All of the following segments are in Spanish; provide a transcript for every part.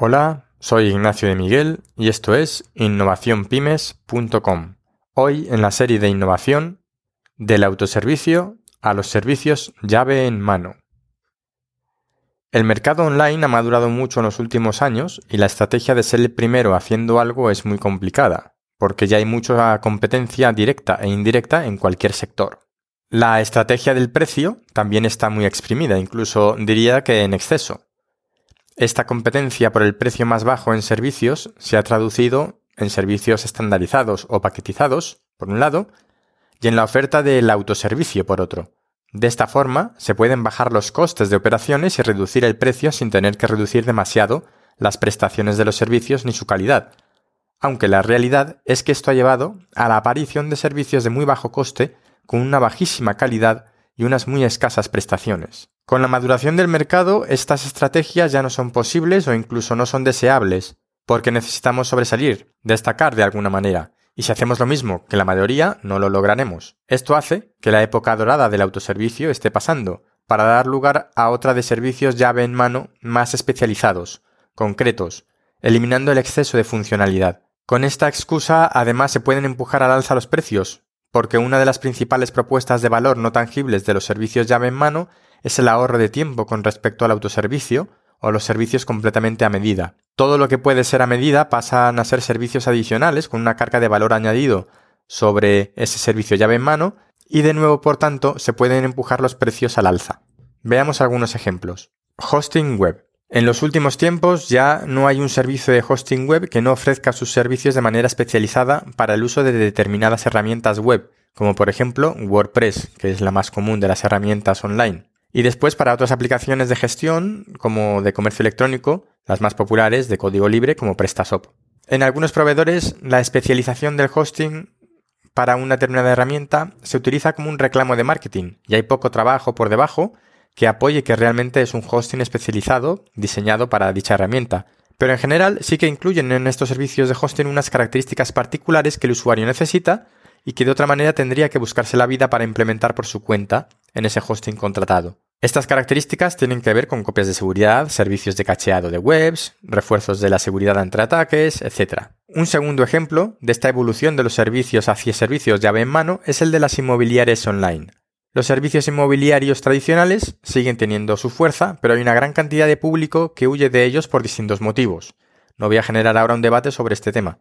Hola, soy Ignacio de Miguel y esto es innovacionpymes.com. Hoy en la serie de innovación, del autoservicio a los servicios llave en mano. El mercado online ha madurado mucho en los últimos años y la estrategia de ser el primero haciendo algo es muy complicada, porque ya hay mucha competencia directa e indirecta en cualquier sector. La estrategia del precio también está muy exprimida, incluso diría que en exceso. Esta competencia por el precio más bajo en servicios se ha traducido en servicios estandarizados o paquetizados, por un lado, y en la oferta del autoservicio, por otro. De esta forma, se pueden bajar los costes de operaciones y reducir el precio sin tener que reducir demasiado las prestaciones de los servicios ni su calidad. Aunque la realidad es que esto ha llevado a la aparición de servicios de muy bajo coste con una bajísima calidad y unas muy escasas prestaciones. Con la maduración del mercado, estas estrategias ya no son posibles o incluso no son deseables, porque necesitamos sobresalir, destacar de alguna manera, y si hacemos lo mismo que la mayoría, no lo lograremos. Esto hace que la época dorada del autoservicio esté pasando, para dar lugar a otra de servicios llave en mano más especializados, concretos, eliminando el exceso de funcionalidad. Con esta excusa, además, se pueden empujar al alza los precios, porque una de las principales propuestas de valor no tangibles de los servicios llave en mano es el ahorro de tiempo con respecto al autoservicio o los servicios completamente a medida. Todo lo que puede ser a medida pasan a ser servicios adicionales con una carga de valor añadido sobre ese servicio llave en mano y de nuevo, por tanto, se pueden empujar los precios al alza. Veamos algunos ejemplos. Hosting web. En los últimos tiempos ya no hay un servicio de hosting web que no ofrezca sus servicios de manera especializada para el uso de determinadas herramientas web, como por ejemplo WordPress, que es la más común de las herramientas online. Y después para otras aplicaciones de gestión, como de comercio electrónico, las más populares de código libre como PrestaShop. En algunos proveedores, la especialización del hosting para una determinada herramienta se utiliza como un reclamo de marketing y hay poco trabajo por debajo que apoye que realmente es un hosting especializado diseñado para dicha herramienta. Pero en general sí que incluyen en estos servicios de hosting unas características particulares que el usuario necesita y que de otra manera tendría que buscarse la vida para implementar por su cuenta en ese hosting contratado. Estas características tienen que ver con copias de seguridad, servicios de cacheado de webs, refuerzos de la seguridad entre ataques, etc. Un segundo ejemplo de esta evolución de los servicios hacia servicios llave en mano es el de las inmobiliarias online. Los servicios inmobiliarios tradicionales siguen teniendo su fuerza, pero hay una gran cantidad de público que huye de ellos por distintos motivos. No voy a generar ahora un debate sobre este tema.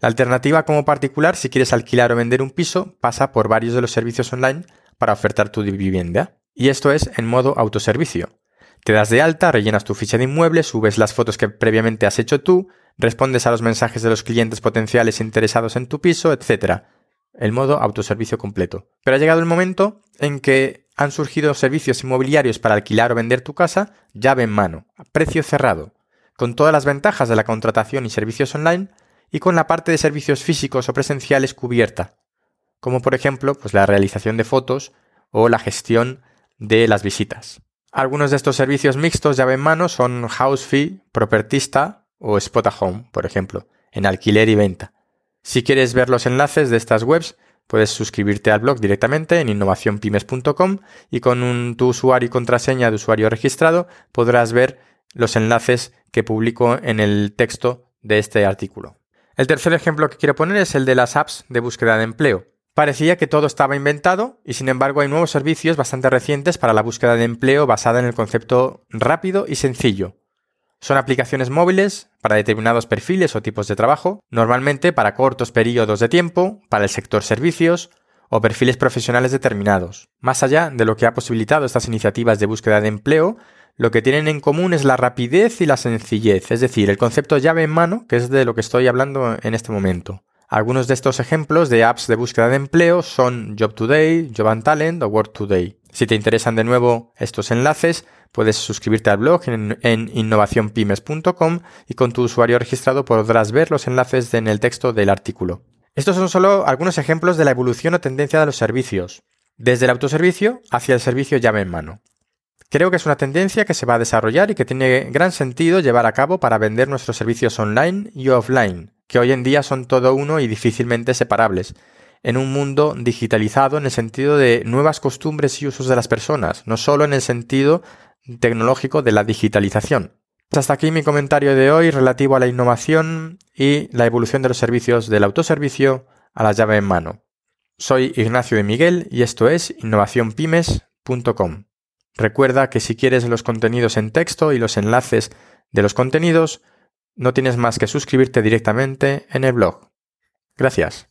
La alternativa como particular, si quieres alquilar o vender un piso, pasa por varios de los servicios online para ofertar tu vivienda. Y esto es en modo autoservicio. Te das de alta, rellenas tu ficha de inmueble, subes las fotos que previamente has hecho tú, respondes a los mensajes de los clientes potenciales interesados en tu piso, etc. El modo autoservicio completo. Pero ha llegado el momento en que han surgido servicios inmobiliarios para alquilar o vender tu casa llave en mano, precio cerrado, con todas las ventajas de la contratación y servicios online, y con la parte de servicios físicos o presenciales cubierta, como por ejemplo pues, la realización de fotos o la gestión de las visitas. Algunos de estos servicios mixtos llave en mano son Housefee, Propertista o Spot Home, por ejemplo, en alquiler y venta. Si quieres ver los enlaces de estas webs, puedes suscribirte al blog directamente en innovacionpymes.com y con tu usuario y contraseña de usuario registrado podrás ver los enlaces que publico en el texto de este artículo. El tercer ejemplo que quiero poner es el de las apps de búsqueda de empleo. Parecía que todo estaba inventado y sin embargo hay nuevos servicios bastante recientes para la búsqueda de empleo basada en el concepto rápido y sencillo. Son aplicaciones móviles para determinados perfiles o tipos de trabajo, normalmente para cortos periodos de tiempo, para el sector servicios o perfiles profesionales determinados. Más allá de lo que ha posibilitado estas iniciativas de búsqueda de empleo, lo que tienen en común es la rapidez y la sencillez, es decir, el concepto llave en mano, que es de lo que estoy hablando en este momento. Algunos de estos ejemplos de apps de búsqueda de empleo son Job Today, Job and Talent o Work Today. Si te interesan de nuevo estos enlaces, puedes suscribirte al blog en, en innovacionpymes.com y con tu usuario registrado podrás ver los enlaces en el texto del artículo. Estos son solo algunos ejemplos de la evolución o tendencia de los servicios, desde el autoservicio hacia el servicio llave en mano. Creo que es una tendencia que se va a desarrollar y que tiene gran sentido llevar a cabo para vender nuestros servicios online y offline, que hoy en día son todo uno y difícilmente separables, en un mundo digitalizado en el sentido de nuevas costumbres y usos de las personas, no solo en el sentido tecnológico de la digitalización. Hasta aquí mi comentario de hoy relativo a la innovación y la evolución de los servicios del autoservicio a la llave en mano. Soy Ignacio de Miguel y esto es innovacionpymes.com. Recuerda que si quieres los contenidos en texto y los enlaces de los contenidos, no tienes más que suscribirte directamente en el blog. Gracias.